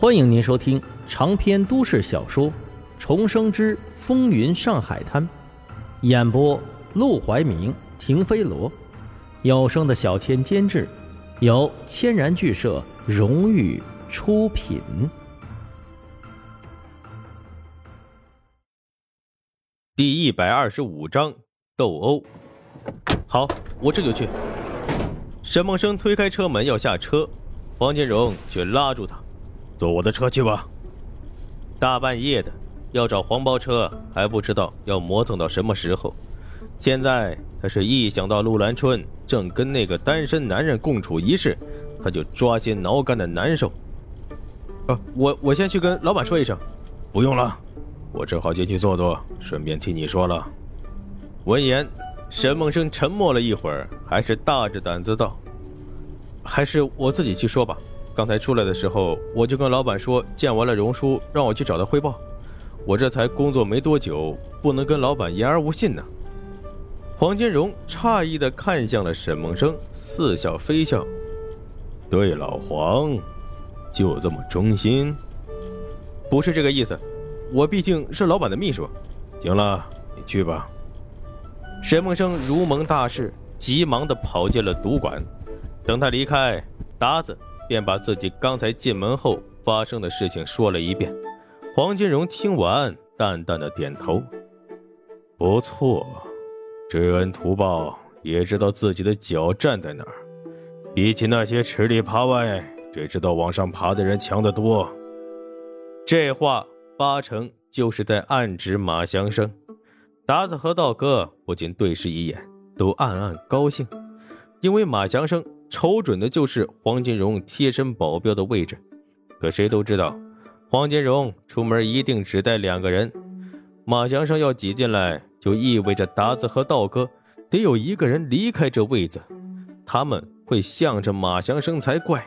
欢迎您收听长篇都市小说《重生之风云上海滩》，演播：陆怀明、停飞罗，有声的小千监制，由千然剧社荣誉出品。第一百二十五章斗殴。好，我这就去。沈梦生推开车门要下车，黄金荣却拉住他。坐我的车去吧。大半夜的要找黄包车，还不知道要磨蹭到什么时候。现在他是一想到陆兰春正跟那个单身男人共处一室，他就抓心挠肝的难受。啊，我我先去跟老板说一声。不用了，我正好进去坐坐，顺便替你说了。闻言，沈梦生沉默了一会儿，还是大着胆子道：“还是我自己去说吧。”刚才出来的时候，我就跟老板说，见完了荣叔，让我去找他汇报。我这才工作没多久，不能跟老板言而无信呢。黄金荣诧异的看向了沈梦生，似笑非笑：“对老黄，就这么忠心？不是这个意思，我毕竟是老板的秘书。行了，你去吧。”沈梦生如蒙大赦，急忙的跑进了赌馆。等他离开，达子。便把自己刚才进门后发生的事情说了一遍。黄金荣听完，淡淡的点头：“不错，知恩图报，也知道自己的脚站在哪儿。比起那些吃里扒外、只知道往上爬的人强得多。”这话八成就是在暗指马祥生。达子和道哥不禁对视一眼，都暗暗高兴，因为马祥生。瞅准的就是黄金荣贴身保镖的位置，可谁都知道，黄金荣出门一定只带两个人。马祥生要挤进来，就意味着达子和道哥得有一个人离开这位子，他们会向着马祥生才怪。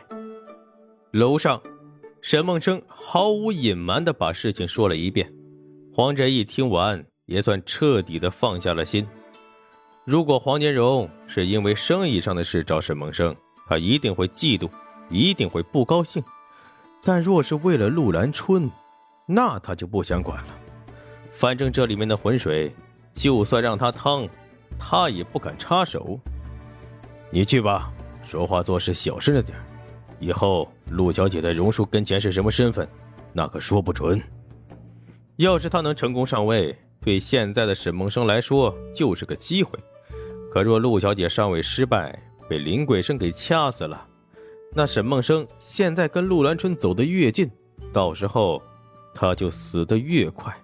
楼上，沈梦生毫无隐瞒地把事情说了一遍，黄振义听完也算彻底的放下了心。如果黄金荣是因为生意上的事找沈梦生，他一定会嫉妒，一定会不高兴；但若是为了陆兰春，那他就不想管了。反正这里面的浑水，就算让他趟，他也不敢插手。你去吧，说话做事小声着点。以后陆小姐在荣叔跟前是什么身份，那可说不准。要是他能成功上位，对现在的沈梦生来说就是个机会。可若陆小姐上位失败，被林桂生给掐死了，那沈梦生现在跟陆兰春走得越近，到时候他就死得越快。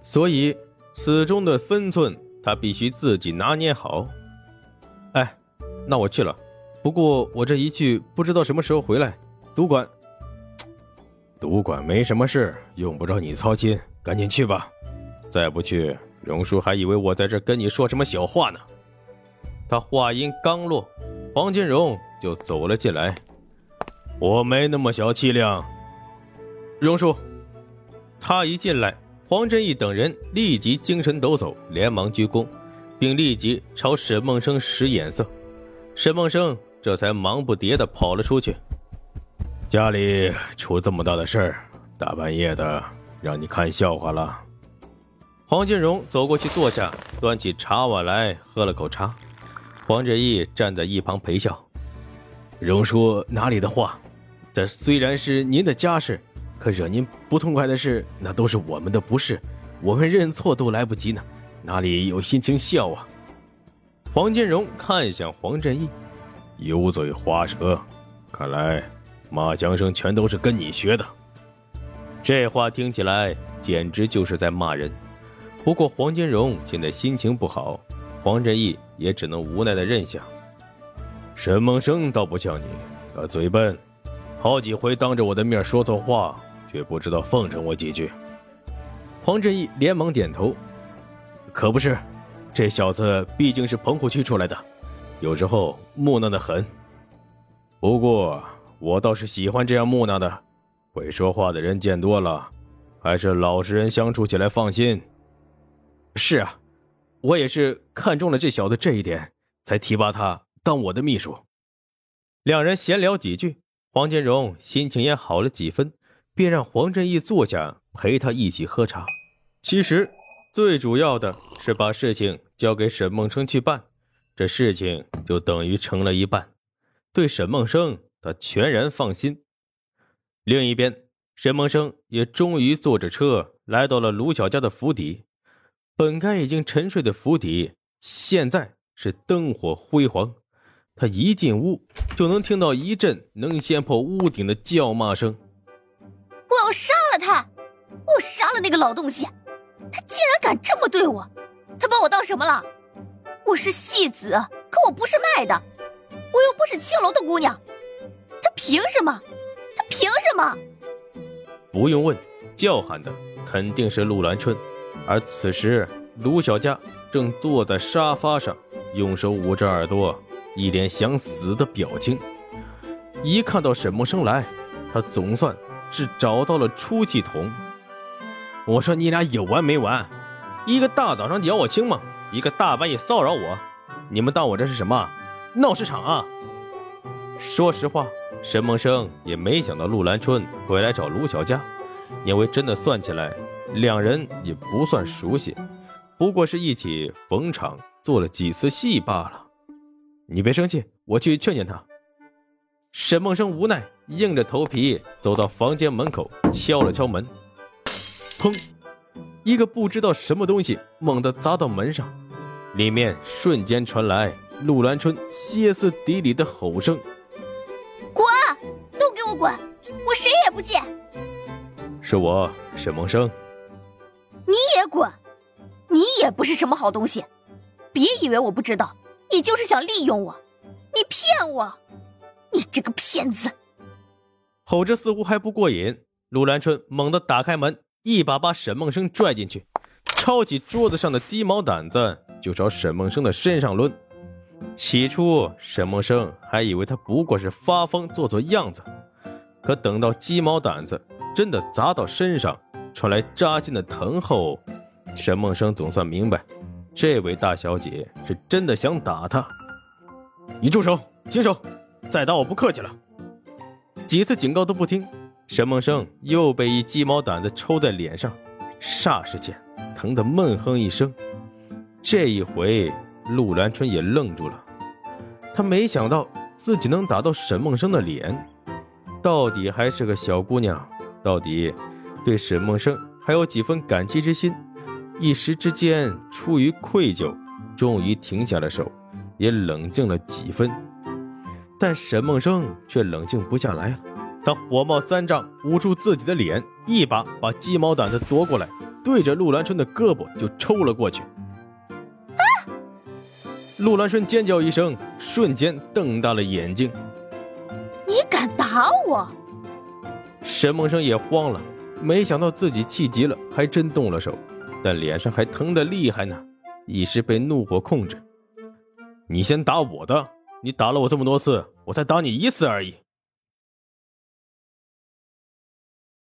所以此中的分寸，他必须自己拿捏好。哎，那我去了。不过我这一去，不知道什么时候回来。赌馆，赌馆没什么事，用不着你操心，赶紧去吧。再不去，荣叔还以为我在这跟你说什么小话呢。他话音刚落，黄金荣就走了进来。我没那么小气量，荣叔。他一进来，黄振义等人立即精神抖擞，连忙鞠躬，并立即朝沈梦生使眼色。沈梦生这才忙不迭地跑了出去。家里出这么大的事儿，大半夜的让你看笑话了。黄金荣走过去坐下，端起茶碗来喝了口茶。黄志义站在一旁陪笑，荣叔哪里的话，这虽然是您的家事，可惹您不痛快的事，那都是我们的不是，我们认错都来不及呢，哪里有心情笑啊？黄金荣看向黄振义，油嘴滑舌，看来马江生全都是跟你学的。这话听起来简直就是在骂人。不过黄金荣现在心情不好。黄振义也只能无奈的认下。沈梦生倒不像你，他嘴笨，好几回当着我的面说错话，却不知道奉承我几句。黄振义连忙点头，可不是，这小子毕竟是棚户区出来的，有时候木讷的很。不过我倒是喜欢这样木讷的，会说话的人见多了，还是老实人相处起来放心。是啊。我也是看中了这小子这一点，才提拔他当我的秘书。两人闲聊几句，黄金荣心情也好了几分，便让黄振义坐下陪他一起喝茶。其实最主要的是把事情交给沈梦生去办，这事情就等于成了一半。对沈梦生，他全然放心。另一边，沈梦生也终于坐着车来到了卢小家的府邸。本该已经沉睡的府邸，现在是灯火辉煌。他一进屋，就能听到一阵能掀破屋顶的叫骂声。我要杀了他！我杀了那个老东西！他竟然敢这么对我！他把我当什么了？我是戏子，可我不是卖的，我又不是青楼的姑娘，他凭什么？他凭什么？不用问，叫喊的肯定是陆兰春。而此时，卢小佳正坐在沙发上，用手捂着耳朵，一脸想死的表情。一看到沈梦生来，他总算是找到了出气筒。我说你俩有完没完？一个大早上咬我亲吗？一个大半夜骚扰我，你们当我这是什么闹市场啊？说实话，沈梦生也没想到陆兰春会来找卢小佳，因为真的算起来。两人也不算熟悉，不过是一起逢场做了几次戏罢了。你别生气，我去劝劝他。沈梦生无奈，硬着头皮走到房间门口，敲了敲门。砰！一个不知道什么东西猛地砸到门上，里面瞬间传来陆兰春歇斯底里的吼声：“滚！都给我滚！我谁也不见！”是我，沈梦生。你也滚！你也不是什么好东西，别以为我不知道，你就是想利用我，你骗我，你这个骗子！吼着似乎还不过瘾，陆兰春猛地打开门，一把把沈梦生拽进去，抄起桌子上的鸡毛掸子就朝沈梦生的身上抡。起初，沈梦生还以为他不过是发疯做做样子，可等到鸡毛掸子真的砸到身上，传来扎心的疼后，沈梦生总算明白，这位大小姐是真的想打他。你住手，停手！再打我不客气了。几次警告都不听，沈梦生又被一鸡毛掸子抽在脸上，霎时间疼得闷哼一声。这一回，陆兰春也愣住了，他没想到自己能打到沈梦生的脸，到底还是个小姑娘，到底。对沈梦生还有几分感激之心，一时之间出于愧疚，终于停下了手，也冷静了几分。但沈梦生却冷静不下来了，他火冒三丈，捂住自己的脸，一把把鸡毛掸子夺过来，对着陆兰春的胳膊就抽了过去。啊！陆兰春尖叫一声，瞬间瞪大了眼睛：“你敢打我？”沈梦生也慌了。没想到自己气急了，还真动了手，但脸上还疼得厉害呢，一时被怒火控制。你先打我的，你打了我这么多次，我才打你一次而已。